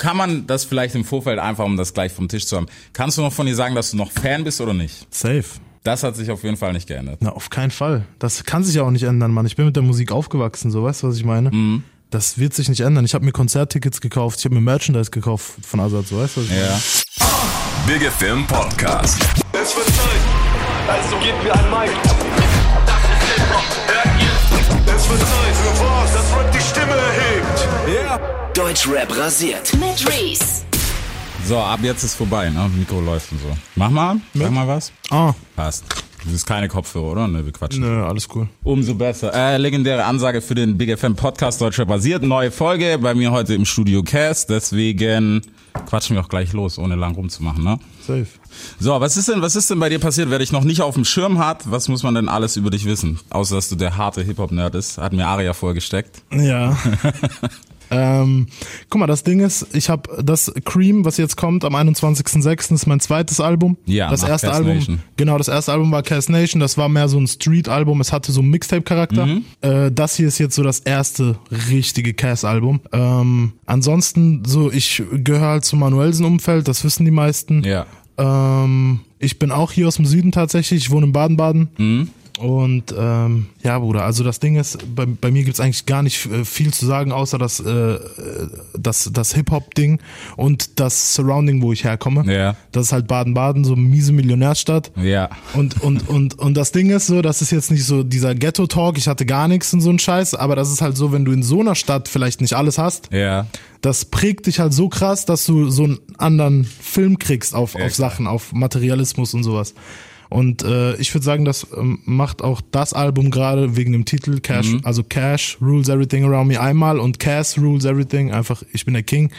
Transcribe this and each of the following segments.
kann man das vielleicht im Vorfeld einfach, um das gleich vom Tisch zu haben, kannst du noch von dir sagen, dass du noch Fan bist oder nicht? Safe. Das hat sich auf jeden Fall nicht geändert. Na, auf keinen Fall. Das kann sich ja auch nicht ändern, Mann. Ich bin mit der Musik aufgewachsen, so weißt du, was ich meine? Mhm. Das wird sich nicht ändern. Ich habe mir Konzerttickets gekauft, ich habe mir Merchandise gekauft von Azad, so weißt du, was ich meine? Ja. Big FM Podcast. Es wird Zeit. Also gebt mir ein Mic. Das ist Hip-Hop. Hört ihr? Es wird Zeit für was, das erhebt. Deutschrap rasiert. Mit Reese. So, ab jetzt ist vorbei, ne? Mikro läuft und so. Mach mal, sag mal was. Ah, Passt. Das ist keine Kopfhörer, oder? Ne, wir quatschen. nö, alles cool. Umso besser. Äh, legendäre Ansage für den Big FM Podcast Deutscher basiert. Neue Folge bei mir heute im Studio Cast. Deswegen quatschen wir auch gleich los, ohne lang rumzumachen, ne? Safe. So, was ist denn, was ist denn bei dir passiert, wer dich noch nicht auf dem Schirm hat? Was muss man denn alles über dich wissen? Außer, dass du der harte Hip-Hop-Nerd ist. Hat mir Aria vorgesteckt. Ja. ähm, guck mal, das Ding ist, ich habe das Cream, was jetzt kommt am 21.06. ist mein zweites Album. Ja, das erste Cass Album. Nation. Genau, das erste Album war Cast Nation, das war mehr so ein Street-Album, es hatte so einen Mixtape-Charakter. Mhm. Äh, das hier ist jetzt so das erste richtige Cass-Album. Ähm, ansonsten, so, ich gehöre halt zum Manuelsen-Umfeld, das wissen die meisten. Ja. Ähm, ich bin auch hier aus dem Süden tatsächlich, ich wohne in Baden-Baden. Mhm. Und ähm, ja, Bruder, also das Ding ist, bei, bei mir gibt's eigentlich gar nicht äh, viel zu sagen, außer das, äh, das, das Hip-Hop-Ding und das Surrounding, wo ich herkomme. Ja. Das ist halt Baden-Baden, so eine miese Millionärstadt. Ja. Und, und, und, und das Ding ist so, das ist jetzt nicht so dieser Ghetto-Talk, ich hatte gar nichts und so ein Scheiß, aber das ist halt so, wenn du in so einer Stadt vielleicht nicht alles hast, Ja. das prägt dich halt so krass, dass du so einen anderen Film kriegst auf, Ja, auf. Sachen, auf Materialismus und sowas. Und äh, ich würde sagen, das ähm, macht auch das Album gerade wegen dem Titel Cash, Mhm. also Cash rules everything around me einmal und Cash rules everything, einfach ich bin der King.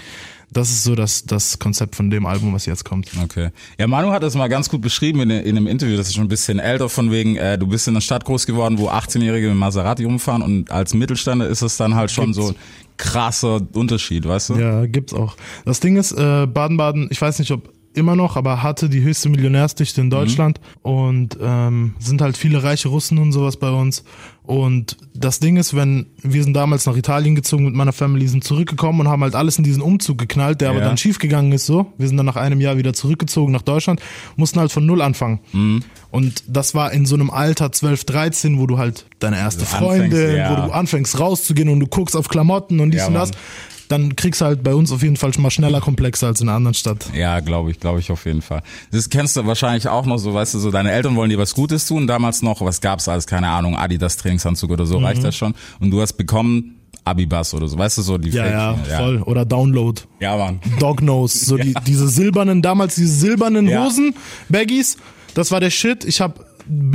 Das ist so das, das Konzept von dem Album, was jetzt kommt. Okay. Ja, Manu hat das mal ganz gut beschrieben in, in einem Interview, das ist schon ein bisschen älter, von wegen, äh, du bist in einer Stadt groß geworden, wo 18-Jährige mit Maserati rumfahren und als Mittelständler ist es dann halt schon Gibt's. so ein krasser Unterschied, weißt du? Ja, gibt's auch. Das Ding ist, äh, Baden-Baden, ich weiß nicht, ob immer noch, aber hatte die höchste Millionärsdichte in Deutschland und ähm, sind halt viele reiche Russen und sowas bei uns. Und das Ding ist, wenn wir sind damals nach Italien gezogen mit meiner Family, sind zurückgekommen und haben halt alles in diesen Umzug geknallt, der aber Ja. dann schief gegangen ist so. Wir sind dann nach einem Jahr wieder zurückgezogen nach Deutschland, mussten halt von null anfangen. Mhm. Und das war in so einem Alter 12, 13, wo du halt deine erste Also Freundin, ja. wo du anfängst rauszugehen und du guckst auf Klamotten und dies Ja, und das Mann. Dann kriegst du halt bei uns auf jeden Fall schon mal schneller Komplexer als in einer anderen Stadt. Ja, glaube ich, glaube ich auf jeden Fall. Das kennst du wahrscheinlich auch noch so, weißt du, so deine Eltern wollen dir was Gutes tun, damals noch, was gab's alles, keine Ahnung, Adidas Trainingsanzug oder Mhm. so, reicht das schon? Und du hast bekommen Abibus oder so, weißt du, so die Ja, ja, Fake- voll. Oder Download. Ja, Mann. Dognose. So die, diese silbernen, damals diese silbernen Ja. Hosen, Baggies. Das war der Shit. Ich habe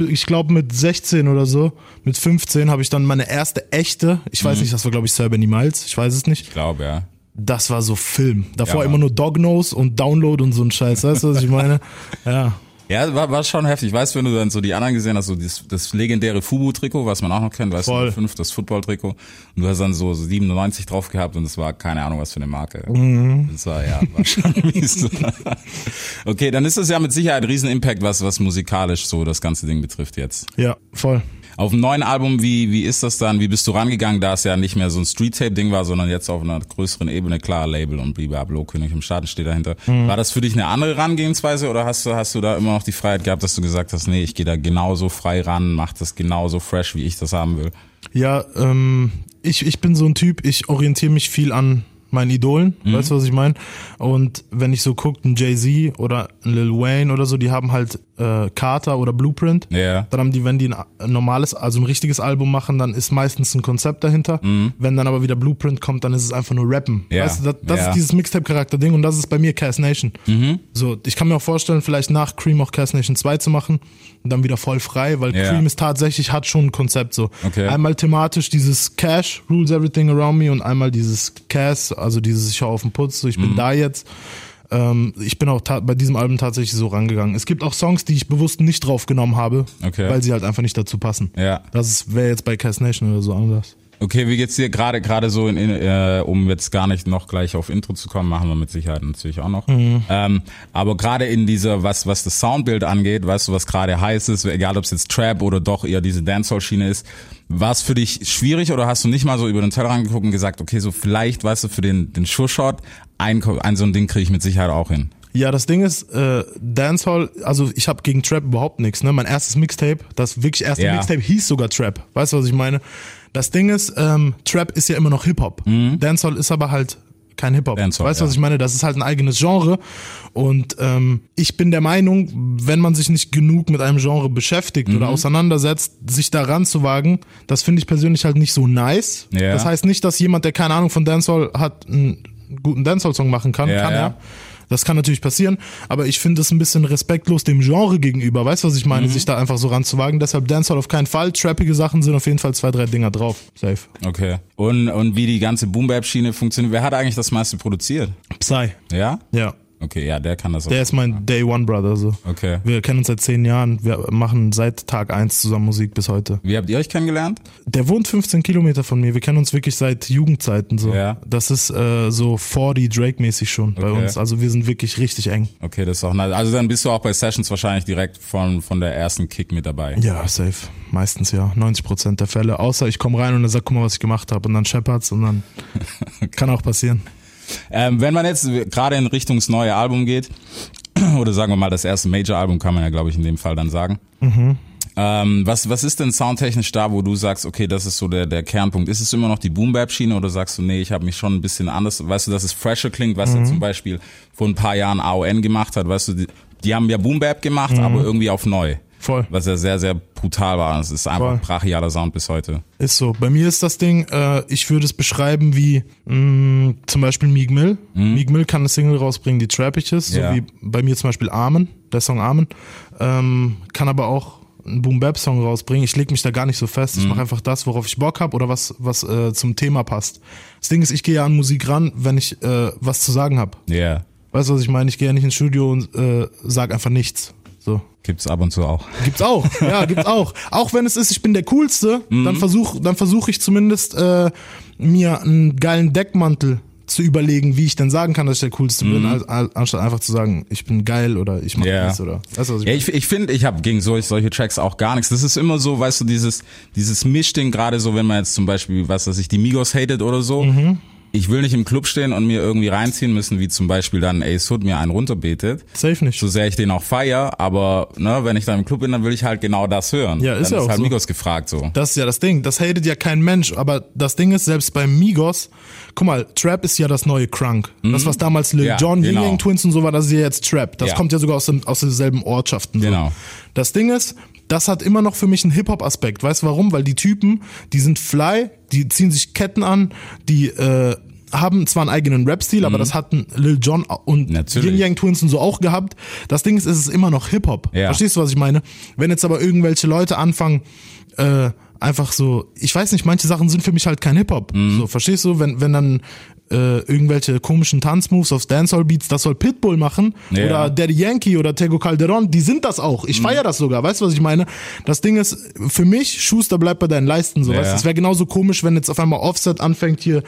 ich glaube mit 16 oder so, mit 15 habe ich dann meine erste echte, ich Mhm. weiß nicht, das war glaube ich Sir Benny Miles, ich weiß es nicht. Ich glaube, ja. Das war so Film. Davor Ja, immer nur Dognose und Download und so ein Scheiß, weißt du, was ich meine? Ja. Ja, war, war schon heftig. Weißt du, wenn du dann so die anderen gesehen hast, so das, das legendäre Fubu-Trikot, was man auch noch kennt, weißt Voll. du, fünf, das Football-Trikot. Und du hast dann so 97 drauf gehabt und es war keine Ahnung, was für eine Marke. Mhm. Das war, ja, war schon mies. okay, dann ist das ja mit Sicherheit ein Riesen-Impact, was, was musikalisch so das ganze Ding betrifft jetzt. Ja, voll. Auf dem neuen Album, wie, wie ist das dann? Wie bist du rangegangen, da es ja nicht mehr so ein Street-Tape-Ding war, sondern jetzt auf einer größeren Ebene, klar, Label und Blibablo, König im Schaden steht dahinter. Mhm. War das für dich eine andere Herangehensweise oder hast du, hast du da immer noch die Freiheit gehabt, dass du gesagt hast, nee, ich gehe da genauso frei ran, mach das genauso fresh, wie ich das haben will? Ja, ähm, ich, ich bin so ein Typ, ich orientiere mich viel an meinen Idolen, Mhm. weißt du, was ich meine? Und wenn ich so gucke, ein Jay-Z oder ein Lil Wayne oder so, die haben halt äh, Carter oder Blueprint. Ja. Dann haben die, wenn die ein, normales, also ein richtiges Album machen, dann ist meistens ein Konzept dahinter. Wenn dann aber wieder Blueprint kommt, dann ist es einfach nur Rappen. Mhm. Ja. Weißt du, das, das Ja. ist dieses Mixtape-Charakter-Ding und das ist bei mir Cass Nation. Mhm. So, ich kann mir auch vorstellen, vielleicht nach Cream auch Cass Nation 2 zu machen und dann wieder voll frei, weil. Cream ist tatsächlich, hat schon ein Konzept so. Okay. Einmal thematisch dieses Cash rules everything around me und einmal dieses Cash, also dieses ich hau auf den Putz, so ich Mhm. bin da jetzt. Ähm, ich bin auch bei diesem Album tatsächlich so rangegangen. Es gibt auch Songs, die ich bewusst nicht draufgenommen habe, Okay. weil sie halt einfach nicht dazu passen. Ja. Das wäre jetzt bei Cass Nation oder so anders. Okay, wie geht's dir gerade gerade so in, in äh, um jetzt gar nicht noch gleich auf Intro zu kommen, machen wir mit Sicherheit natürlich auch noch. Mhm. Ähm, aber gerade in dieser was was das Soundbild angeht, weißt du, was gerade heiß ist, egal ob es jetzt Trap oder doch eher diese Dancehall Schiene ist, war es für dich schwierig oder hast du nicht mal so über den Tellerrand geguckt und gesagt, okay, so vielleicht, weißt du, für den den Sure Shot ein, ein so ein Ding kriege ich mit Sicherheit auch hin. Ja, das Ding ist, äh, Dancehall, also ich habe gegen Trap überhaupt nichts. Ne? Mein erstes Mixtape, das wirklich erste Ja. Mixtape hieß sogar Trap. Weißt du, was ich meine? Das Ding ist, ähm, Trap ist ja immer noch Hip-Hop. Dancehall ist aber halt kein Hip-Hop. Weißt du, was ja. ich meine? Das ist halt ein eigenes Genre. Und ähm, ich bin der Meinung, wenn man sich nicht genug mit einem Genre beschäftigt Mhm. oder auseinandersetzt, sich daran zu wagen, das finde ich persönlich halt nicht so nice. Ja. Das heißt nicht, dass jemand, der keine Ahnung von Dancehall hat, einen guten Dancehall-Song machen kann. Ja, kann ja. er. Das kann natürlich passieren, aber ich finde es ein bisschen respektlos dem Genre gegenüber. Weißt du, was ich Mhm. meine? Sich da einfach so ranzuwagen. Deshalb Dancehall auf keinen Fall. Trappige Sachen sind auf jeden Fall zwei, drei Dinger drauf. Safe. Okay. Und und wie die ganze Boom Bap Schiene funktioniert, wer hat eigentlich das meiste produziert? Psy. Ja? Ja. Okay, ja, der kann das auch. Der ist mein Day One Brother. So. Okay. Wir kennen uns seit zehn Jahren. Wir machen seit Tag eins zusammen Musik bis heute. Wie habt ihr euch kennengelernt? Der wohnt 15 Kilometer von mir. Wir kennen uns wirklich seit Jugendzeiten so. Ja. Das ist äh, so 40 Drake-mäßig schon bei Okay. uns. Also wir sind wirklich richtig eng. Okay, das ist auch nice. Also dann bist du auch bei Sessions wahrscheinlich direkt von von der ersten Kick mit dabei. Ja, safe. Meistens ja. 90 Prozent der Fälle. Außer ich komme rein und er sagt, guck mal, was ich gemacht habe. Und dann Shepherds und dann kann auch passieren. Ähm, wenn man jetzt gerade in Richtung das neue Album geht, oder sagen wir mal das erste Major-Album, kann man ja, glaube ich, in dem Fall dann sagen. Ähm, was, was ist denn soundtechnisch da, wo du sagst, okay, das ist so der, der Kernpunkt? Ist es immer noch die Boom-Bap-Schiene oder sagst du, nee, ich habe mich schon ein bisschen anders, weißt du, dass es fresher klingt, was ja zum Beispiel vor ein paar Jahren AON gemacht hat, weißt du, die, die haben ja Boom-Bap gemacht, aber irgendwie auf neu. Voll. Was ja sehr, sehr brutal war. Es ist einfach Voll. brachialer Sound bis heute. Ist so. Bei mir ist das Ding, äh, ich würde es beschreiben wie mh, zum Beispiel Meek Mill. Meek Mill kann eine Single rausbringen, die trappig ist, Mhm. Ja. so wie bei mir zum Beispiel Amen, der Song Amen. Ähm, kann aber auch einen Boom Bap Song rausbringen. Ich leg mich da gar nicht so fest. Mhm. Ich mache einfach das, worauf ich Bock habe oder was was äh, zum Thema passt. Das Ding ist, ich gehe ja an Musik ran, wenn ich äh, was zu sagen habe. Ja, yeah. Weißt du, was ich meine? Ich gehe ja nicht ins Studio und äh, sag einfach nichts. So. gibt's ab und zu auch. Gibt's auch, ja, gibt's auch. Auch wenn es ist, ich bin der Coolste, dann versuch, dann versuche ich zumindest äh, mir einen geilen Deckmantel zu überlegen, wie ich denn sagen kann, dass ich der Coolste bin, als, als, anstatt einfach zu sagen, ich bin geil oder ich mach Ja. das oder. Weißt du, was ich Ja, ich, ich finde, ich habe gegen solche, solche Tracks auch gar nichts. Das ist immer so, weißt du, dieses, dieses Mischding, gerade so, wenn man jetzt zum Beispiel, was weiß ich, die Migos hatet oder so. Mhm. Ich will nicht im Club stehen und mir irgendwie reinziehen müssen, wie zum Beispiel dann Ace Hood mir einen runterbetet. Safe nicht. So sehr ich den auch feier, aber ne, wenn ich dann im Club bin, dann will ich halt genau das hören. Ja, ist dann ja ist auch halt so. Migos gefragt so. Das ist ja das Ding. Das hatet ja kein Mensch. Aber das Ding ist, selbst bei Migos, guck mal, Trap ist ja das neue Crunk. Das, was damals Lil Mhm. Ja, Jon, genau. Ying Twins und so war, das ist ja jetzt Trap. Das Ja. kommt ja sogar aus, dem, aus derselben Ortschaften. So. Genau. Das Ding ist, das hat immer noch für mich einen Hip-Hop-Aspekt. Weißt du warum? Weil die Typen, die sind fly, die ziehen sich Ketten an, die äh, haben zwar einen eigenen Rap-Stil, aber das hatten Lil Jon und Mhm. Natürlich. Yin Yang Twins und so auch gehabt. Das Ding ist, es ist immer noch Hip-Hop. Ja. Verstehst du, was ich meine? Wenn jetzt aber irgendwelche Leute anfangen, äh, einfach so, ich weiß nicht, manche Sachen sind für mich halt kein Hip-Hop. Mhm. So, verstehst du? Wenn, wenn dann äh, irgendwelche komischen Tanzmoves auf Dancehall-Beats, das soll Pitbull machen Ja. oder Daddy Yankee oder Tego Calderon, die sind das auch. Mhm. Ich feier das sogar, weißt du, was ich meine? Das Ding ist, für mich, Schuster bleibt bei deinen Leisten, so, Ja. weißt du? Es wäre genauso komisch, wenn jetzt auf einmal Offset anfängt, hier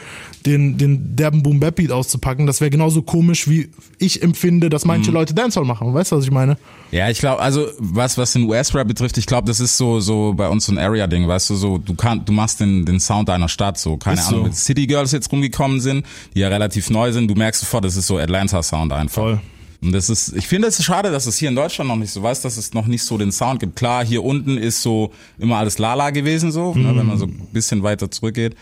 den, den derben Boom Bap Beat auszupacken. Das wäre genauso komisch, wie ich empfinde, dass Mhm. manche Leute Dancehall machen. Weißt du, was ich meine? Ja, ich glaube, also was was den US-Rap betrifft, ich glaube, das ist so so bei uns so ein Area-Ding, weißt du, so du kannst, du machst den den Sound deiner Stadt so, keine Ist Ahnung, so. City Girls jetzt rumgekommen sind, die ja relativ neu sind, du merkst sofort, das ist so Atlanta-Sound einfach. Voll. Und das ist, ich finde es schade, dass es hier in Deutschland noch nicht so weiß, dass es noch nicht so den Sound gibt. Klar, hier unten ist so immer alles Lala gewesen so, ne, wenn man so ein bisschen weiter zurückgeht.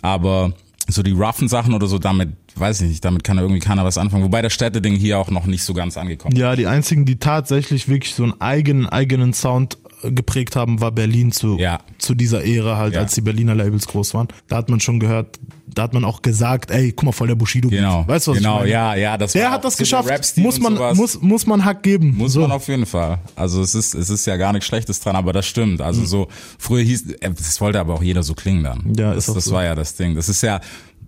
Aber so die roughen Sachen oder so, damit, weiß ich nicht, damit kann irgendwie keiner was anfangen. Wobei das Städteding hier auch noch nicht so ganz angekommen ist. Ja, die einzigen, die tatsächlich wirklich so einen eigenen, eigenen Sound geprägt haben, war Berlin zu, Ja. zu dieser Ära halt, Ja. als die Berliner Labels groß waren. Da hat man schon gehört, da hat man auch gesagt, ey, guck mal, voll der Bushido. Genau. Weißt du, was genau, ich meine? ja, ja, das Der war hat das geschafft. Muss man, muss, muss man Hack geben. Muss so. man auf jeden Fall. Also es ist, es ist ja gar nichts Schlechtes dran, aber das stimmt. Mhm. Also so, früher hieß, äh, das wollte aber auch jeder so klingen dann. Ja, das, ist das so. war ja das Ding. Das ist ja,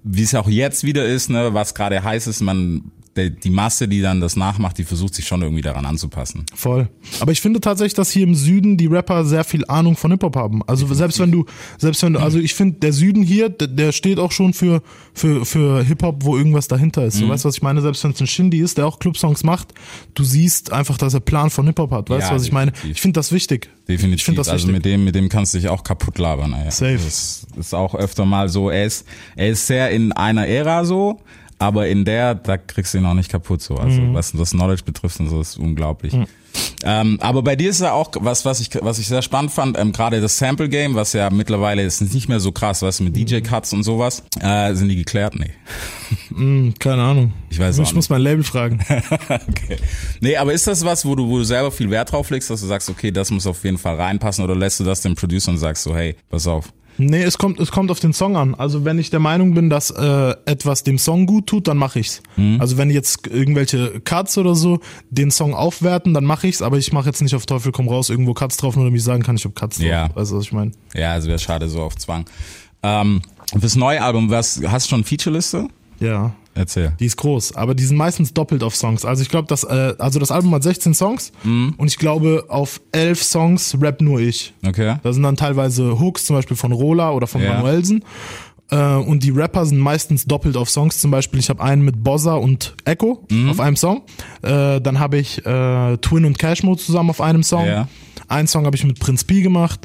wie es auch jetzt wieder ist, ne, was gerade heiß ist, man der, die Masse, die dann das nachmacht, die versucht sich schon irgendwie daran anzupassen. Voll. Aber ich finde tatsächlich, dass hier im Süden die Rapper sehr viel Ahnung von Hip-Hop haben. Also selbst wenn du, selbst wenn du, also ich finde, der Süden hier, der, der steht auch schon für, für, für Hip-Hop, wo irgendwas dahinter ist. Weißt du, was ich meine? Selbst wenn es ein Shindy ist, der auch Clubsongs macht, du siehst einfach, dass er Plan von Hip-Hop hat. Weißt Ja, du, was ich meine? definitiv. Ich finde das wichtig. Definitiv. Ich finde das also wichtig. mit dem, mit dem kannst du dich auch kaputt labern. Ey. Safe. Das ist auch öfter mal so. Er ist, er ist sehr in einer Ära so, aber in der, da kriegst du ihn auch nicht kaputt so. Also Mhm. was das Knowledge betrifft und so, ist unglaublich. Ähm, aber bei dir ist ja auch was, was ich, was ich sehr spannend fand, ähm, gerade das Sample Game, was ja mittlerweile ist nicht mehr so krass, weißt du, mit DJ Cuts und sowas, äh, sind die geklärt? Nee. Hm, keine Ahnung. Ich weiß auch Ich muss mein Label fragen. okay. Nee, aber ist das was, wo du, wo du selber viel Wert drauf legst, dass du sagst, okay, das muss auf jeden Fall reinpassen oder lässt du das dem Producer und sagst so, hey, pass auf. Nee, es kommt, es kommt auf den Song an. Also wenn ich der Meinung bin, dass äh, etwas dem Song gut tut, dann mache ich's. Mhm. Also wenn jetzt irgendwelche Cuts oder so den Song aufwerten, dann mache ich's, aber ich mache jetzt nicht auf Teufel komm raus irgendwo Cuts drauf, nur damit ich sagen kann, ich habe Cuts drauf. Ja. Weißt du, was ich meine? Ja, also wäre schade so auf Zwang. Ähm, fürs neue Album, was, hast du schon Featureliste? Ja. Erzähl. Die ist groß, aber die sind meistens doppelt auf Songs. Also ich glaube, das, äh, also das Album hat 16 Songs Mhm. und ich glaube, auf 11 Songs rap nur ich. Okay. Da sind dann teilweise Hooks, zum Beispiel von Rola oder von Ja. Manuelsen. Äh, und die Rapper sind meistens doppelt auf Songs. Zum Beispiel, ich habe einen mit Bozza und Echo Mhm. auf einem Song. Äh, dann habe ich äh, Twin und Cashmo zusammen auf einem Song. Ja. Einen Song habe ich mit Prinz P gemacht.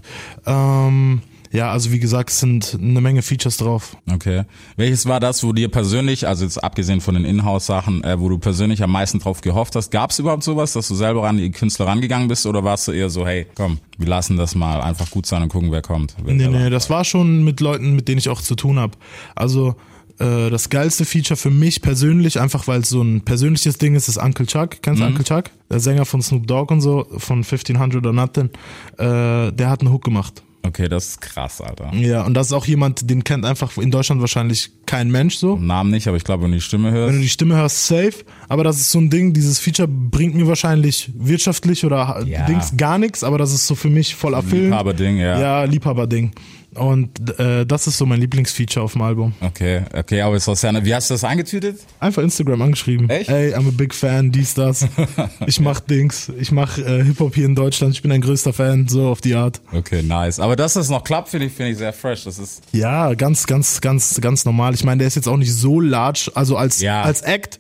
Ähm, ja, also wie gesagt, es sind eine Menge Features drauf. Okay. Welches war das, wo dir persönlich, also jetzt abgesehen von den Inhouse-Sachen, äh, wo du persönlich am meisten drauf gehofft hast? Gab es überhaupt sowas, dass du selber an die Künstler rangegangen bist oder warst du eher so, hey, komm, wir lassen das mal einfach gut sein und gucken, wer kommt? Wer Nee, nee, das war schon mit Leuten, mit denen ich auch zu tun habe. Also äh, das geilste Feature für mich persönlich, einfach weil es so ein persönliches Ding ist, ist Uncle Chuck. Kennst du Uncle Chuck? Der Sänger von Snoop Dogg und so, von 1500 or Nothing. Äh, der hat einen Hook gemacht. Okay, das ist krass, Alter. Ja, und das ist auch jemand, den kennt einfach in Deutschland wahrscheinlich kein Mensch so. Namen nicht, aber ich glaube, wenn du die Stimme hörst. Wenn du die Stimme hörst, safe. Aber das ist so ein Ding, dieses Feature bringt mir wahrscheinlich wirtschaftlich oder Ja. Dings gar nichts, aber das ist so für mich voll erfüllend. Liebhaberding, ja. Ja, Liebhaberding. Und äh, das ist so mein Lieblingsfeature auf dem Album. Okay, okay, aber ist das ja, wie hast du das eingetütet? Einfach Instagram angeschrieben. Echt? Ey, I'm a big fan, dies, das. Ich mach Dings. Ich mach äh, Hip-Hop hier in Deutschland. Ich bin ein größter Fan, so auf die Art. Okay, nice. Aber dass das noch klappt, finde ich, finde ich sehr fresh. Das ist, Ja, ganz, ganz, ganz, ganz normal. Ich meine, der ist jetzt auch nicht so large, also als, Ja. als Act.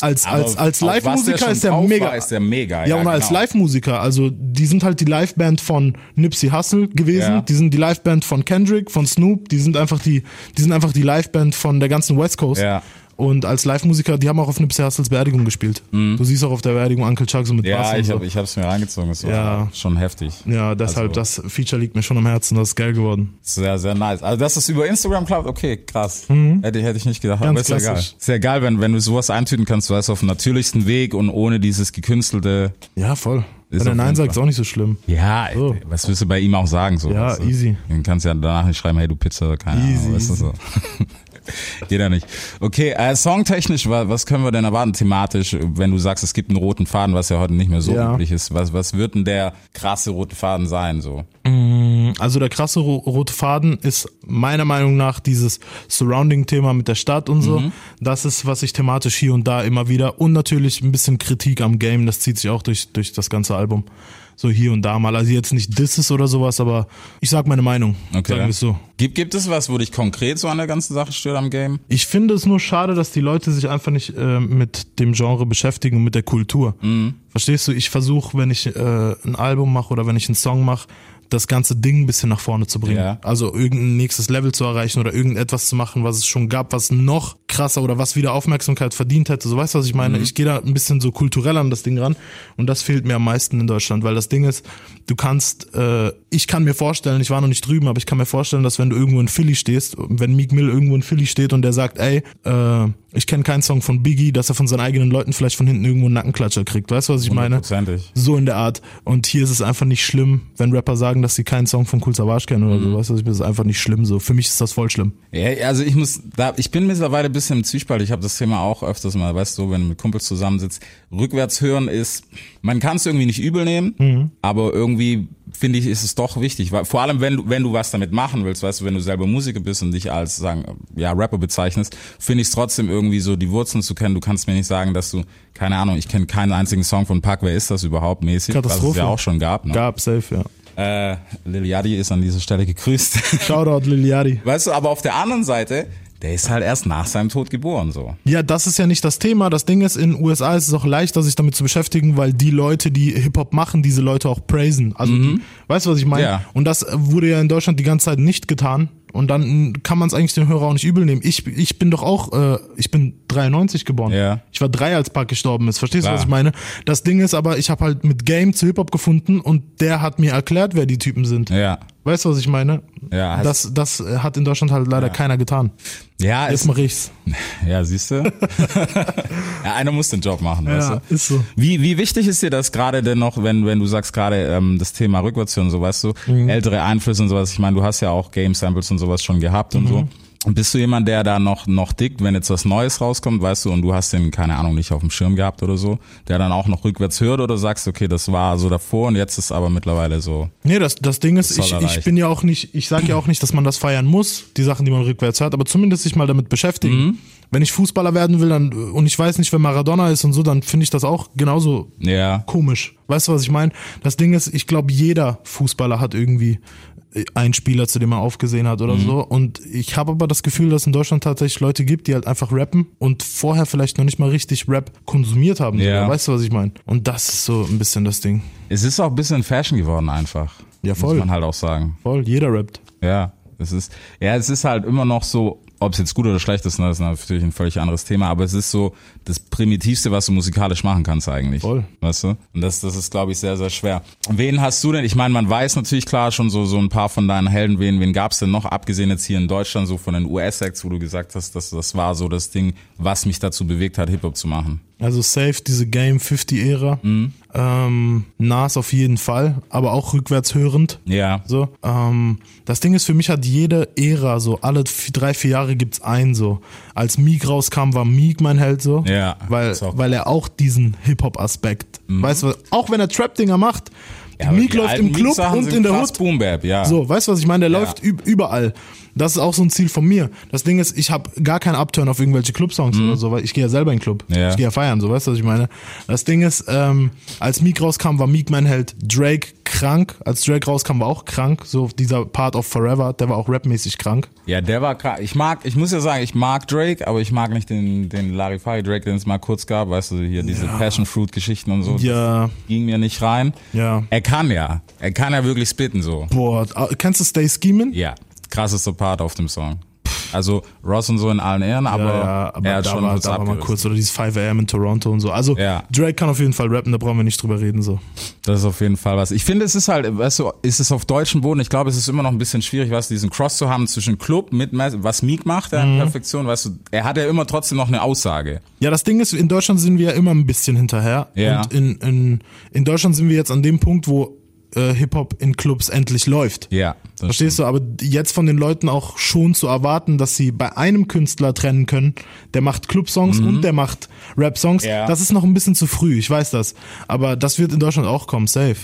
Als, Aber als, als Live-Musiker ist der mega. war, ist der mega, Ja, ja, und als genau. Live-Musiker, also die sind halt die Live-Band von Nipsey Hussle gewesen, Ja. die sind die Live-Band von Kendrick, von Snoop, die sind einfach die, die sind einfach die Live-Band von der ganzen West Coast. Ja. Und als Live-Musiker, die haben auch auf Nipsey Hussles Beerdigung gespielt. Du siehst auch auf der Beerdigung Uncle Chuck so mit Bass Mhm. ja, und ich so. habe ich hab's mir reingezogen. Das Ja. schon heftig. Ja, deshalb, Also- das Feature liegt mir schon am Herzen, das ist geil geworden. Sehr, sehr nice. Also, dass das über Instagram klappt, okay, krass. Hätte, hätte ich nicht gedacht. Mhm. Ganz aber ist ja geil. klassisch. Ist ja geil, wenn, wenn du sowas eintüten kannst, weißt du, auf dem natürlichsten Weg und ohne dieses gekünstelte. Ja, voll. Ist Wenn er Nein sagt, ist auch nicht so schlimm. Ja, So. was willst du bei ihm auch sagen? So, Ja, weißt du? easy. Dann kannst du ja danach nicht schreiben, hey, du Pizza, keine Easy, Ahnung, weißt du so. Geht ja nicht. Okay, äh, songtechnisch, wa- was können wir denn erwarten thematisch, wenn du sagst, es gibt einen roten Faden, was ja heute nicht mehr so Ja. üblich ist. Was, was wird denn der krasse rote Faden sein? So? Also der krasse ro rote Faden ist meiner Meinung nach dieses Surrounding-Thema mit der Stadt und so. Das ist, was ich thematisch hier und da immer wieder und natürlich ein bisschen Kritik am Game, das zieht sich auch durch, durch das ganze Album. So hier und da mal. Also jetzt nicht Disses oder sowas, aber ich sag meine Meinung. Okay. Sagen wir es so. Gibt, gibt es was, wo dich konkret so an der ganzen Sache stört am Game? Ich finde es nur schade, dass die Leute sich einfach nicht äh, mit dem Genre beschäftigen und mit der Kultur. Verstehst du? Ich versuche, wenn ich äh, ein Album mache oder wenn ich einen Song mache, das ganze Ding ein bisschen nach vorne zu bringen. Ja. Also irgendein nächstes Level zu erreichen oder irgendetwas zu machen, was es schon gab, was noch krasser oder was wieder Aufmerksamkeit verdient hätte. So weißt du, was ich meine? Ich gehe da ein bisschen so kulturell an das Ding ran und das fehlt mir am meisten in Deutschland, weil das Ding ist, du kannst, äh, ich kann mir vorstellen, ich war noch nicht drüben, aber ich kann mir vorstellen, dass wenn du irgendwo in Philly stehst, wenn Meek Mill irgendwo in Philly steht und der sagt, ey, äh, ich kenne keinen Song von Biggie, dass er von seinen eigenen Leuten vielleicht von hinten irgendwo einen Nackenklatscher kriegt. Weißt du, was ich meine? So in der Art. Und hier ist es einfach nicht schlimm, wenn Rapper sagen, dass sie keinen Song von Cool Savage kennen oder so. Weißt du, das ist einfach nicht schlimm so. Für mich ist das voll schlimm. Ja, also ich muss, da, ich bin mittlerweile ein bisschen im Zwiespalt. Ich habe das Thema auch öfters mal, weißt du, wenn du mit Kumpels zusammensitzt. Rückwärts hören ist, man kann es irgendwie nicht übel nehmen, aber irgendwie finde ich, ist es doch wichtig, weil vor allem wenn du wenn du was damit machen willst, weißt du, wenn du selber Musiker bist und dich als sagen ja Rapper bezeichnest, finde ich es trotzdem irgendwie so die Wurzeln zu kennen. Du kannst mir nicht sagen, dass du keine Ahnung, ich kenne keinen einzigen Song von Pac. Wer ist das überhaupt mäßig? Was es Katastrophe. ja auch schon gab. Ne? Gab, safe, ja. Äh, Lil Yachty ist an dieser Stelle gegrüßt. Shoutout Liliadi. weißt du, aber auf der anderen Seite, der ist halt erst nach seinem Tod geboren so. Ja, das ist ja nicht das Thema. Das Ding ist, in den USA ist es auch leichter, sich damit zu beschäftigen, weil die Leute, die Hip-Hop machen, diese Leute auch praisen. Also, die, weißt du, was ich meine? Ja. Und das wurde ja in Deutschland die ganze Zeit nicht getan. Und dann kann man es eigentlich den Hörer auch nicht übel nehmen. Ich, ich bin doch auch, äh, ich bin 93 geboren. Ja. Ich war drei, als Park gestorben ist. Verstehst du, was ich meine? Das Ding ist aber, ich habe halt mit Game zu Hip-Hop gefunden und der hat mir erklärt, wer die Typen sind. Ja. Weißt du, was ich meine? Ja, das, das hat in Deutschland halt leider keiner getan. Ja, Jetzt ist, mache ich's. ja, siehst du? ja, einer muss den Job machen, weißt Ja, du? ist so. Wie, wie wichtig ist dir das gerade denn noch, wenn, wenn du sagst gerade ähm, das Thema Rückwärtshören, so weißt du, Mhm. ältere Einflüsse und sowas. Ich meine, du hast ja auch Game Samples und sowas schon gehabt und Mhm. so. Und bist du jemand, der da noch noch dickt, wenn jetzt was Neues rauskommt, weißt du, und du hast den, keine Ahnung, nicht auf dem Schirm gehabt oder so, der dann auch noch rückwärts hört oder sagst, okay, das war so davor und jetzt ist aber mittlerweile so. Nee, das, das Ding ist, ich, ich bin ja auch nicht, ich sage ja auch nicht, dass man das feiern muss, die Sachen, die man rückwärts hört, aber zumindest sich mal damit beschäftigen. Mhm. Wenn ich Fußballer werden will dann, und ich weiß nicht, wer Maradona ist und so, dann finde ich das auch genauso Ja. komisch. Weißt du, was ich meine? Das Ding ist, ich glaube, jeder Fußballer hat irgendwie einen Spieler, zu dem er aufgesehen hat oder Mhm. so. Und ich habe aber das Gefühl, dass in Deutschland tatsächlich Leute gibt, die halt einfach rappen und vorher vielleicht noch nicht mal richtig Rap konsumiert haben. Ja. sogar. Weißt du, was ich meine? Und das ist so ein bisschen das Ding. Es ist auch ein bisschen Fashion geworden einfach. Ja, voll. Muss man halt auch sagen. Voll, jeder rappt. Ja, es ist, ja, es ist halt immer noch so, ob es jetzt gut oder schlecht ist, ne, das ist natürlich ein völlig anderes Thema, aber es ist so das Primitivste, was du musikalisch machen kannst eigentlich. Voll. Weißt du? Und das, das ist, glaube ich, sehr, sehr schwer. Wen hast du denn? Ich meine, man weiß natürlich klar schon so, so ein paar von deinen Helden, wen, wen gab's denn noch, abgesehen jetzt hier in Deutschland, so von den US-Acts, wo du gesagt hast, das, das war so das Ding, was mich dazu bewegt hat, Hip-Hop zu machen. Also safe diese Game 50 Ära. Ähm, Nas auf jeden Fall, aber auch rückwärts hörend. Ja. So, ähm, das Ding ist, für mich hat jede Ära so, alle drei, vier Jahre gibt's einen so. Als Meek rauskam, war Meek mein Held so. Ja, Weil, weil er auch diesen Hip-Hop-Aspekt, weißt du, auch wenn er Trap-Dinger macht, Ja, Meek läuft im Club Meek-Sachen und in der Hood. Boom Bap, ja. So, weißt du, was ich meine? Der Ja. läuft üb- überall. Das ist auch so ein Ziel von mir. Das Ding ist, ich habe gar keinen Upturn auf irgendwelche Clubsongs oder so, weil ich gehe ja selber in den Club. Mhm. Ja. Ich gehe ja feiern, so, weißt du, was ich meine? Das Ding ist, ähm, als Meek rauskam, war Meek mein Held. Drake krank. Als Drake rauskam, war auch krank. So dieser Part of Forever, der war auch rapmäßig krank. Ja, der war krass. Ich mag, ich muss ja sagen, ich mag Drake, aber ich mag nicht den, den Larifari Drake, den es mal kurz gab, weißt du, hier diese Passion Fruit Geschichten und so. Ja. Ging mir nicht rein. Ja. Er kann ja. Er kann ja wirklich spitten so. Boah, ah, kennst du Stay Schemin? Ja. Krassester Part auf dem Song. Also Ross und so in allen Ehren, aber, ja, ja, aber er hat da, schon war, kurz da war mal kurz, oder dieses 5 AM in Toronto und so. Also Ja. Drake kann auf jeden Fall rappen, da brauchen wir nicht drüber reden. so. Das ist auf jeden Fall was. Ich finde, es ist halt, weißt du, ist es auf deutschem Boden, ich glaube, es ist immer noch ein bisschen schwierig, weißt du, diesen Cross zu haben zwischen Club mit, was Meek macht, der Mhm. in Perfektion, weißt du, er hat ja immer trotzdem noch eine Aussage. Ja, das Ding ist, in Deutschland sind wir ja immer ein bisschen hinterher. Ja. Und in, in, in Deutschland sind wir jetzt an dem Punkt, wo äh, Hip-Hop in Clubs endlich läuft. Ja. Verstehst du? Aber jetzt von den Leuten auch schon zu erwarten, dass sie bei einem Künstler trennen können, der macht Club-Songs und der macht Rap-Songs, Mhm. Ja. das ist noch ein bisschen zu früh, ich weiß das. Aber das wird in Deutschland auch kommen, safe.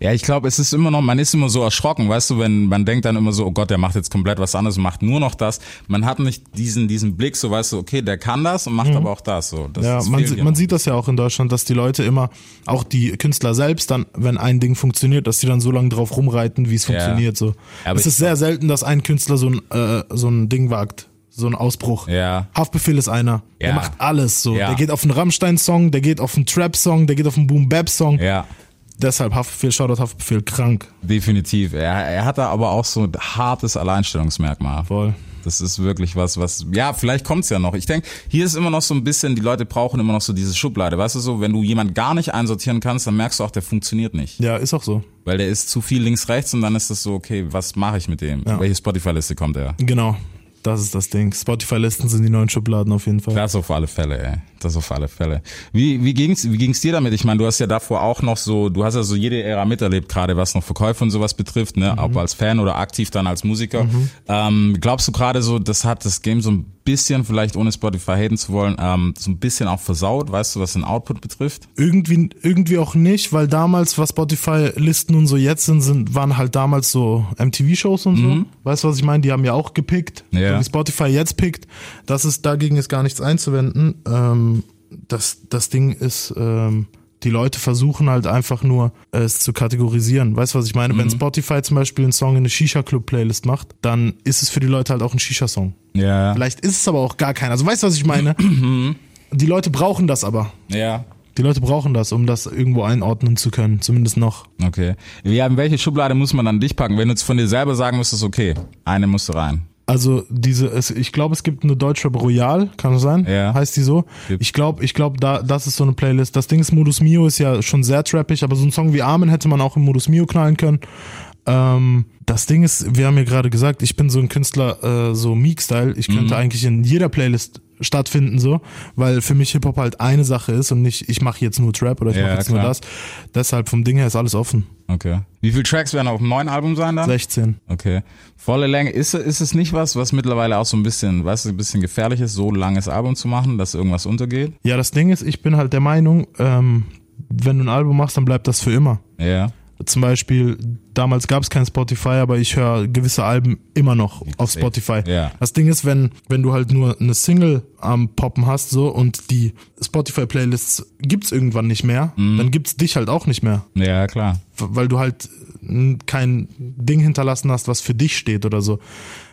Ja, ich glaube, es ist immer noch, man ist immer so erschrocken, weißt du, wenn man denkt dann immer so, oh Gott, der macht jetzt komplett was anderes, macht nur noch das. Man hat nicht diesen diesen Blick, so weißt du, okay, der kann das und macht aber auch das. So, das, Mhm. Ja, man, ja man sieht das ja auch in Deutschland, dass die Leute immer, auch die Künstler selbst, dann, wenn ein Ding funktioniert, dass die dann so lange drauf rumreiten, wie es Ja. funktioniert. So. Aber es ist sehr selten, dass ein Künstler so ein, äh, so ein Ding wagt. So ein Ausbruch. Ja. Haftbefehl ist einer. Der Ja. macht alles so. Ja. Der geht auf einen Rammstein-Song, der geht auf einen Trap-Song, der geht auf einen Boom-Bap-Song. Ja, Deshalb Haftbefehl, Shoutout Haftbefehl, krank. definitiv. Er, er hat da aber auch so ein hartes Alleinstellungsmerkmal. Voll. Das ist wirklich was, was, ja, vielleicht kommt's ja noch. Ich denke, hier ist immer noch so ein bisschen, die Leute brauchen immer noch so diese Schublade. Weißt du so, wenn du jemand gar nicht einsortieren kannst, dann merkst du auch, der funktioniert nicht. Ja, ist auch so. Weil der ist zu viel links, rechts und dann ist das so, okay, was mache ich mit dem? Ja. Welche Spotify-Liste kommt er? Genau. Das ist das Ding. Spotify-Listen sind die neuen Schubladen auf jeden Fall. Das auf alle Fälle, ey. Das auf alle Fälle. Wie, wie ging's, wie ging's dir damit? Ich meine, du hast ja davor auch noch so, du hast ja so jede Ära miterlebt, gerade was noch Verkäufe und sowas betrifft, ne? Ob als Fan oder aktiv dann als Musiker. Ähm, glaubst du gerade so, das hat das Game so ein bisschen, vielleicht ohne Spotify haten zu wollen, ähm, so ein bisschen auch versaut, weißt du, was den Output betrifft? Irgendwie, irgendwie auch nicht, weil damals, was Spotify-Listen und so jetzt sind, sind, waren halt damals so MTV-Shows und so. Weißt du, was ich meine? Die haben ja auch gepickt. Ja. So wie Spotify jetzt pickt. Das ist, dagegen ist gar nichts einzuwenden. Ähm, das, das Ding ist, ähm, die Leute versuchen halt einfach nur, es zu kategorisieren. Weißt du, was ich meine? Wenn Spotify zum Beispiel einen Song in eine Shisha-Club-Playlist macht, dann ist es für die Leute halt auch ein Shisha-Song. Ja. Vielleicht ist es aber auch gar keiner. Also weißt du, was ich meine? die Leute brauchen das aber. Ja. Die Leute brauchen das, um das irgendwo einordnen zu können, zumindest noch. Okay. Ja, in welche Schublade muss man dann dich packen? Wenn du jetzt von dir selber sagen müsstest, okay, eine musst du rein. Also diese, es, ich glaube, es gibt eine Deutschrap Royal, kann das sein? Ja. Heißt die so? Ich glaube, ich glaube, da, das ist so eine Playlist. Das Ding ist, Modus Mio ist ja schon sehr trappig, aber so ein Song wie Armen hätte man auch im Modus Mio knallen können. Ähm, das Ding ist, wir haben ja gerade gesagt, ich bin so ein Künstler, äh, so Meek-Style. Ich könnte eigentlich in jeder Playlist stattfinden, so, weil für mich Hip-Hop halt eine Sache ist und nicht, ich mache jetzt nur Trap oder ich Ja, mache jetzt nur klar. das. Deshalb vom Ding her ist alles offen. Okay. Wie viele Tracks werden auf dem neuen Album sein dann? 16. Okay. Volle Länge. Ist, ist es nicht was, was mittlerweile auch so ein bisschen, weißt du, ein bisschen gefährlich ist, so ein langes Album zu machen, dass irgendwas untergeht? Ja, das Ding ist, ich bin halt der Meinung, ähm, wenn du ein Album machst, dann bleibt das für immer. Ja. Zum Beispiel, damals gab es kein Spotify, aber ich höre gewisse Alben immer noch auf. Spotify. Ja. Das Ding ist, wenn, wenn du halt nur eine Single am Poppen hast so und die Spotify-Playlists gibt's irgendwann nicht mehr, Mhm. dann gibt's dich halt auch nicht mehr. Ja, klar. Weil du halt kein Ding hinterlassen hast, was für dich steht oder so.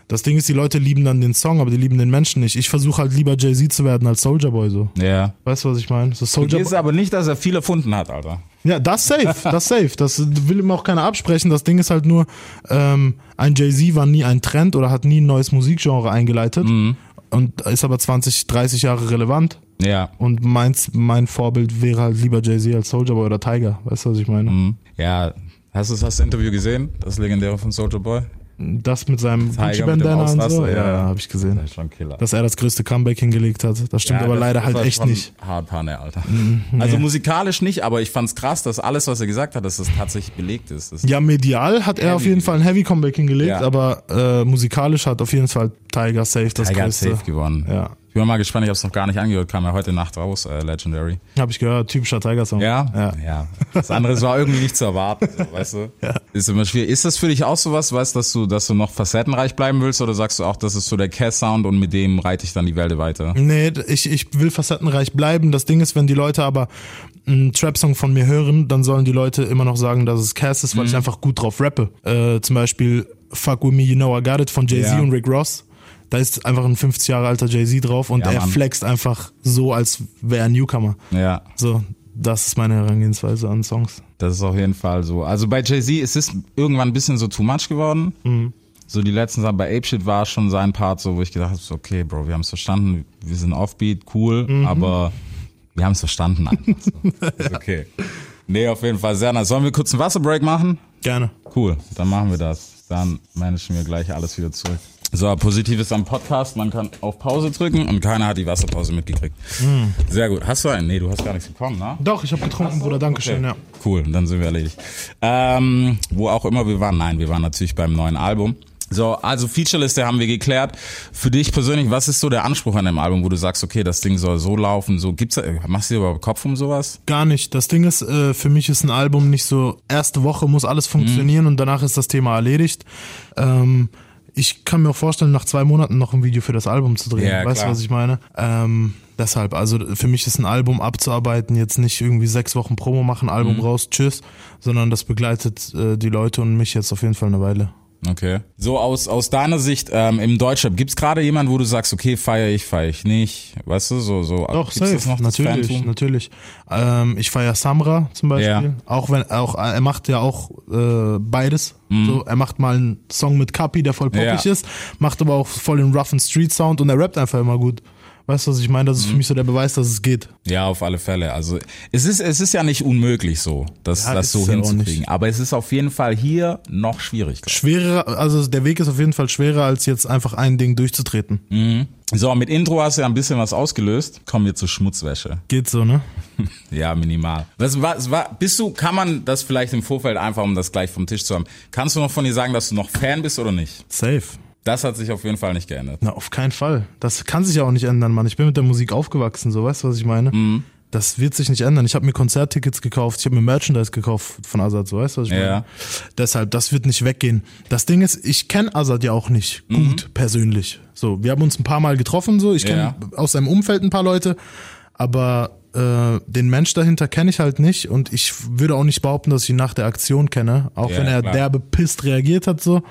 Das Ding ist, die Leute lieben dann den Song, aber die lieben den Menschen nicht. Ich versuche halt lieber Jay-Z zu werden als Soldier Boy so. Ja. Weißt du, was ich meine? So Soldier Ist aber nicht, dass er viel erfunden hat, Alter. Ja, das safe, das safe. Das will ihm auch keiner absprechen. Das Ding ist halt nur, ähm, ein Jay-Z war nie ein Trend oder hat nie ein neues Musikgenre eingeleitet und ist aber 20, 30 Jahre relevant. Ja. Und meins, mein Vorbild wäre halt lieber Jay-Z als Soldier Boy oder Tiger. Weißt du, was ich meine? Mhm. Ja. Hast du das, hast du das Interview gesehen? Das legendäre von Soldier Boy? Das mit seinem Tiger Gucci mit dem Bandana und so. Ja, ja. habe ich gesehen. Das ist schon Killer. Dass er das größte Comeback hingelegt hat. Das stimmt Ja, aber das- leider halt echt nicht. Mhm, Hart Panne, Alter. Also musikalisch nicht, aber ich fand's krass, dass alles, was er gesagt hat, dass das tatsächlich belegt ist. Das Ja, medial hat er auf jeden Fall ein Heavy Comeback hingelegt, Ja. aber äh, musikalisch hat auf jeden Fall Tiger Safe das Tiger größte. safe gewonnen. Ja. Ich bin mal gespannt, ich habe es noch gar nicht angehört, kam ja heute Nacht raus, äh, Legendary. Habe ich gehört, typischer Tiger-Song. Ja? Ja. ja. Das andere war irgendwie nicht zu erwarten, so, weißt du? Ja. Ist immer schwierig. Ist das für dich auch sowas, weißt dass du, dass du noch facettenreich bleiben willst oder sagst du auch, das ist so der Cass-Sound und mit dem reite ich dann die Welt weiter? Nee, ich, ich will facettenreich bleiben. Das Ding ist, wenn die Leute aber einen Trap-Song von mir hören, dann sollen die Leute immer noch sagen, dass es Cass ist, weil Mhm. ich einfach gut drauf rappe. Äh, zum Beispiel Fuck With Me, You Know I Got It von Jay-Z Ja. und Rick Ross. Da ist einfach ein 50 Jahre alter Jay-Z drauf und Ja, er Mann. flext einfach so, als wäre er ein Newcomer. Ja. So, das ist meine Herangehensweise an Songs. Das ist auf jeden Fall so. Also bei Jay-Z ist es irgendwann ein bisschen so too much geworden. Mhm. So die letzten Sachen bei Apeshit war schon sein Part, so wo ich gedacht habe, okay, Bro, wir haben es verstanden, wir sind offbeat, cool, Mhm. aber wir haben es verstanden einfach. So. Ist okay. Nee, auf jeden Fall sehr nice. Sollen wir kurz einen Wasserbreak machen? Gerne. Cool, dann machen wir das. Dann managen wir gleich alles wieder zurück. So, Positives am Podcast, man kann auf Pause drücken und keiner hat die Wasserpause mitgekriegt. Mhm. Sehr gut. Hast du einen? Nee, du hast gar nichts bekommen, ne? Doch, ich habe getrunken, Bruder. Dankeschön, ja. Cool, dann sind wir erledigt. Ähm, wo auch immer wir waren, nein, wir waren natürlich beim neuen Album. So, also Featureliste haben wir geklärt. Für dich persönlich, was ist so der Anspruch an dem Album, wo du sagst, okay, das Ding soll so laufen, so gibt's, machst du dir überhaupt Kopf um sowas? Gar nicht. Das Ding ist, äh, für mich ist ein Album nicht so, erste Woche muss alles funktionieren Mhm. und danach ist das Thema erledigt. Ähm, ich kann mir auch vorstellen, nach zwei Monaten noch ein Video für das Album zu drehen. Ja, weißt du, was ich meine? Ähm, deshalb, also für mich ist ein Album abzuarbeiten jetzt nicht irgendwie sechs Wochen Promo machen, Album Mhm. raus, tschüss, sondern das begleitet äh, die Leute und mich jetzt auf jeden Fall eine Weile. Okay. So aus aus deiner Sicht ähm, im Deutschrap gibt's gerade jemanden, wo du sagst, okay, feiere ich, feiere ich nicht, weißt du, so so. Doch, gibt's das safe, noch, natürlich, natürlich. Ähm, ich feiere Samra zum Beispiel. Ja. Auch wenn, auch, er macht ja auch äh, beides. So, er macht mal einen Song mit Kapi, der voll poppig Mhm. Ja. ist, macht aber auch voll den rough and street Sound und er rappt einfach immer gut. Weißt du, was ich meine? Das ist Mhm. für mich so der Beweis, dass es geht. Ja, auf alle Fälle. Also es ist es ist ja nicht unmöglich so, das Ja, das so ja hinzukriegen, aber es ist auf jeden Fall hier noch schwierig. Schwerer, also der Weg ist auf jeden Fall schwerer, als jetzt einfach ein Ding durchzutreten. Mhm. So, mit Intro hast du ja ein bisschen was ausgelöst. Kommen wir zur Schmutzwäsche. Geht so, ne? Ja, minimal. Was war, was war, bist du, kann man das vielleicht im Vorfeld einfach, um das gleich vom Tisch zu haben, kannst du noch von dir sagen, dass du noch Fan bist oder nicht? Safe. Das hat sich auf jeden Fall nicht geändert. Na, auf keinen Fall. Das kann sich ja auch nicht ändern, Mann. Ich bin mit der Musik aufgewachsen, so weißt du, was ich meine? Mhm. Das wird sich nicht ändern. Ich habe mir Konzerttickets gekauft, ich habe mir Merchandise gekauft von Azad, so weißt du, was ich Ja. meine? Deshalb, das wird nicht weggehen. Das Ding ist, ich kenne Azad ja auch nicht gut persönlich. So, wir haben uns ein paar Mal getroffen, so. Ich kenne Mhm. Ja. aus seinem Umfeld ein paar Leute, aber äh, den Mensch dahinter kenne ich halt nicht und ich würde auch nicht behaupten, dass ich ihn nach der Aktion kenne, auch Ja, wenn er klar. derbe pisst reagiert hat, so.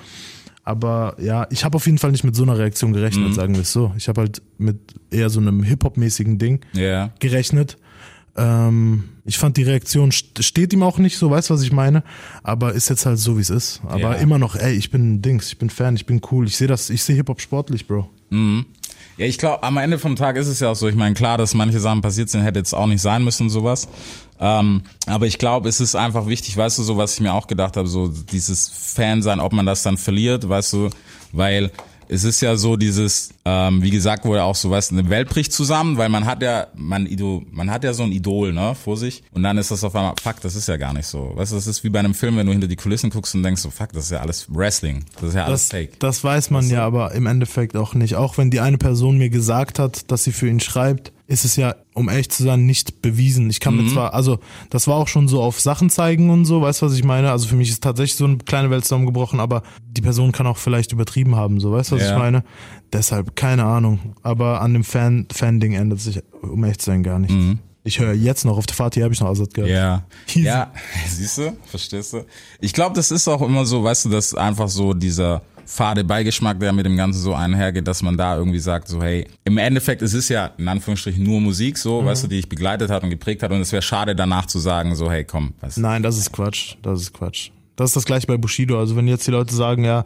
Aber ja, ich habe auf jeden Fall nicht mit so einer Reaktion Mhm. gerechnet, sagen wir es so. Ich habe halt mit eher so einem Hip-Hop-mäßigen Ding Ja. gerechnet. Ähm, ich fand die Reaktion st- steht ihm auch nicht so, weißt du, was ich meine? Aber ist jetzt halt so, wie es ist. Aber Ja. immer noch, ey, ich bin Dings, ich bin Fan, ich bin cool. Ich sehe das, ich sehe Hip-Hop sportlich, Bro. Ja, ich glaube, am Ende vom Tag ist es ja auch so. Ich meine, klar, dass manche Sachen passiert sind, hätte jetzt auch nicht sein müssen sowas. Ähm, aber ich glaube, es ist einfach wichtig, weißt du, so was ich mir auch gedacht habe, so dieses Fan sein, ob man das dann verliert, weißt du, weil es ist ja so dieses, ähm, wie gesagt, wo er auch so, weißt du, eine Welt bricht zusammen, weil man hat ja, man, Idol, man hat ja so ein Idol, ne, vor sich. Und dann ist das auf einmal, fuck, das ist ja gar nicht so. Weißt du, das ist wie bei einem Film, wenn du hinter die Kulissen guckst und denkst so, fuck, das ist ja alles Wrestling. Das ist ja alles Das, fake. das weiß man ja, aber im Endeffekt auch nicht. Auch wenn die eine Person mir gesagt hat, dass sie für ihn schreibt, ist es ja, um ehrlich zu sein, nicht bewiesen. Ich kann Mhm. mir zwar, also das war auch schon so auf Sachen zeigen und so, weißt du, was ich meine? Also für mich ist tatsächlich so eine kleine Welt zusammengebrochen, aber die Person kann auch vielleicht übertrieben haben, so, weißt du, was Ja. ich meine? Deshalb, keine Ahnung. Aber an dem Fan- Fan-Ding ändert sich, um ehrlich zu sein, gar nichts. Ich höre jetzt noch, auf der Fahrt hier habe ich noch Azad gehört. Mhm. Ja. Ja, siehst du, verstehst du? Ich glaube, das ist auch immer so, weißt du, dass einfach so dieser fade Beigeschmack, der mit dem Ganzen so einhergeht, dass man da irgendwie sagt, so hey, im Endeffekt es ist ja in Anführungsstrichen nur Musik, so, weißt du, die dich begleitet hat und geprägt hat und es wäre schade danach zu sagen, so hey, komm, weißt. Nein, das ist Quatsch. Das ist Quatsch. Das ist das gleiche bei Bushido. Also wenn jetzt die Leute sagen, ja,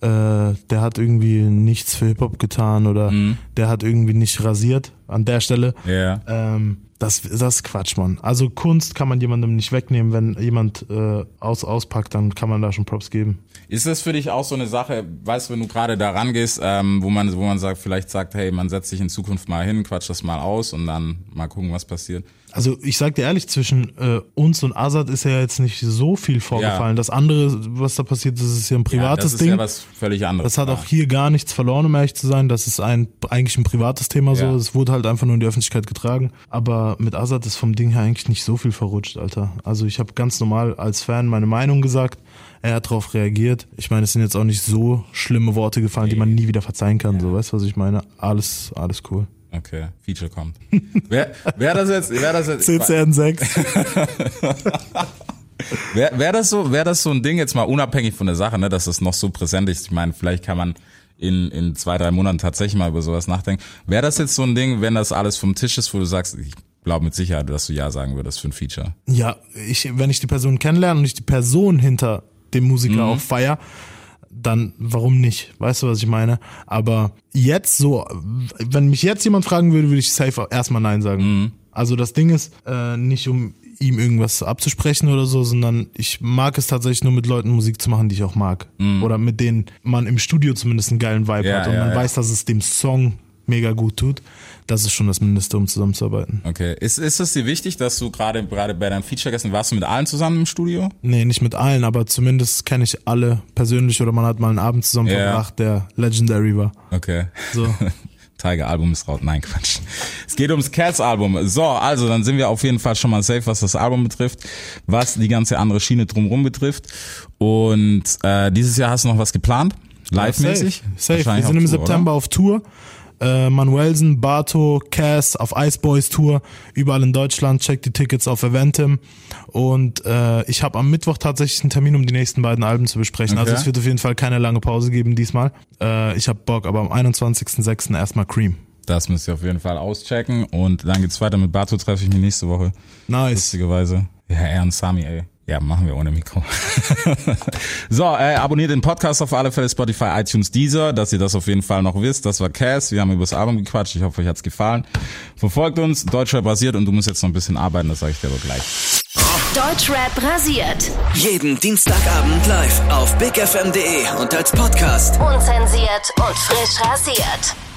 äh, der hat irgendwie nichts für Hip-Hop getan oder der hat irgendwie nicht rasiert an der Stelle. Ja. Ähm, das, das ist Quatsch, Mann. Also Kunst kann man jemandem nicht wegnehmen. Wenn jemand äh, aus, auspackt, dann kann man da schon Props geben. Ist das für dich auch so eine Sache, weißt du, wenn du gerade da rangehst, ähm, wo man, wo man sagt, vielleicht sagt, hey, man setzt sich in Zukunft mal hin, quatscht das mal aus und dann mal gucken, was passiert. Also ich sag dir ehrlich, zwischen äh, uns und Azad ist ja jetzt nicht so viel vorgefallen. Das andere, was da passiert ist, ist ja ein Ja, privates das ist Ding. ja was völlig anderes. Das hat auch hier gar nichts verloren, um ehrlich zu sein. Das ist ein, eigentlich ein privates Thema so. Ja. Es wurde halt einfach nur in die Öffentlichkeit getragen. Aber mit Azad ist vom Ding her eigentlich nicht so viel verrutscht, Alter. Also ich habe ganz normal als Fan meine Meinung gesagt. Er hat darauf reagiert. Ich meine, es sind jetzt auch nicht so schlimme Worte gefallen, die man nie wieder verzeihen kann. So, weißt du, was ich meine? Alles, alles cool. Okay, Feature kommt. wer, wer das jetzt, wer das jetzt, CCN 6. Wäre wär das so, wäre das so ein Ding jetzt mal unabhängig von der Sache, ne, dass das noch so präsent ist. Ich meine, vielleicht kann man in, in zwei, drei Monaten tatsächlich mal über sowas nachdenken. Wäre das jetzt so ein Ding, wenn das alles vom Tisch ist, wo du sagst, ich glaube mit Sicherheit, dass du ja sagen würdest für ein Feature. Ja, ich, wenn ich die Person kennenlerne und ich die Person hinter dem Musiker Mhm. auch feier, dann warum nicht? Weißt du, was ich meine? Aber jetzt so, wenn mich jetzt jemand fragen würde, würde ich safe erstmal Nein sagen. Mhm. Also das Ding ist, äh, nicht um ihm irgendwas abzusprechen oder so, sondern ich mag es tatsächlich nur mit Leuten Musik zu machen, die ich auch mag. Oder mit denen man im Studio zumindest einen geilen Vibe Mhm. Ja, hat und ja, man ja. weiß, dass es dem Song mega gut tut. Das ist schon das Mindeste, um zusammenzuarbeiten. Okay. Ist, ist es dir wichtig, dass du gerade, gerade bei deinem Feature gestern warst du mit allen zusammen im Studio? Nee, nicht mit allen, aber zumindest kenne ich alle persönlich oder man hat mal einen Abend zusammen Ja. verbracht, der legendary war. Okay. So. Tiger Album ist raus. Nein, Quatsch. Es geht ums Cats Album. So, also dann sind wir auf jeden Fall schon mal safe, was das Album betrifft, was die ganze andere Schiene drumherum betrifft. Und äh, dieses Jahr hast du noch was geplant? Live-mäßig? Safe. Safe. Wir sind im Tour, September auf Tour. Äh, Manuelsen, Bato, Cass auf Ice Boys Tour, überall in Deutschland. Checkt die Tickets auf Eventim. Und äh, ich habe am Mittwoch tatsächlich einen Termin, um die nächsten beiden Alben zu besprechen. Also Okay. es wird auf jeden Fall keine lange Pause geben diesmal. Äh, ich habe Bock, aber am 21.06. erstmal Cream. Das müsst ihr auf jeden Fall auschecken. Und dann geht's weiter mit Bato, treffe ich mich nächste Woche. Nice. Lustigerweise. Ja, er und Sami, ey. Ja, machen wir ohne Mikro. so, äh, abonniert den Podcast auf alle Fälle, Spotify, iTunes, Deezer, dass ihr das auf jeden Fall noch wisst. Das war Cass, wir haben über das Album gequatscht, ich hoffe, euch hat's gefallen. Verfolgt uns, Deutscher basiert und du musst jetzt noch ein bisschen arbeiten, das sage ich dir aber gleich. Deutschrap rasiert. Jeden Dienstagabend live auf bigfm.de und als Podcast. Unzensiert und frisch rasiert.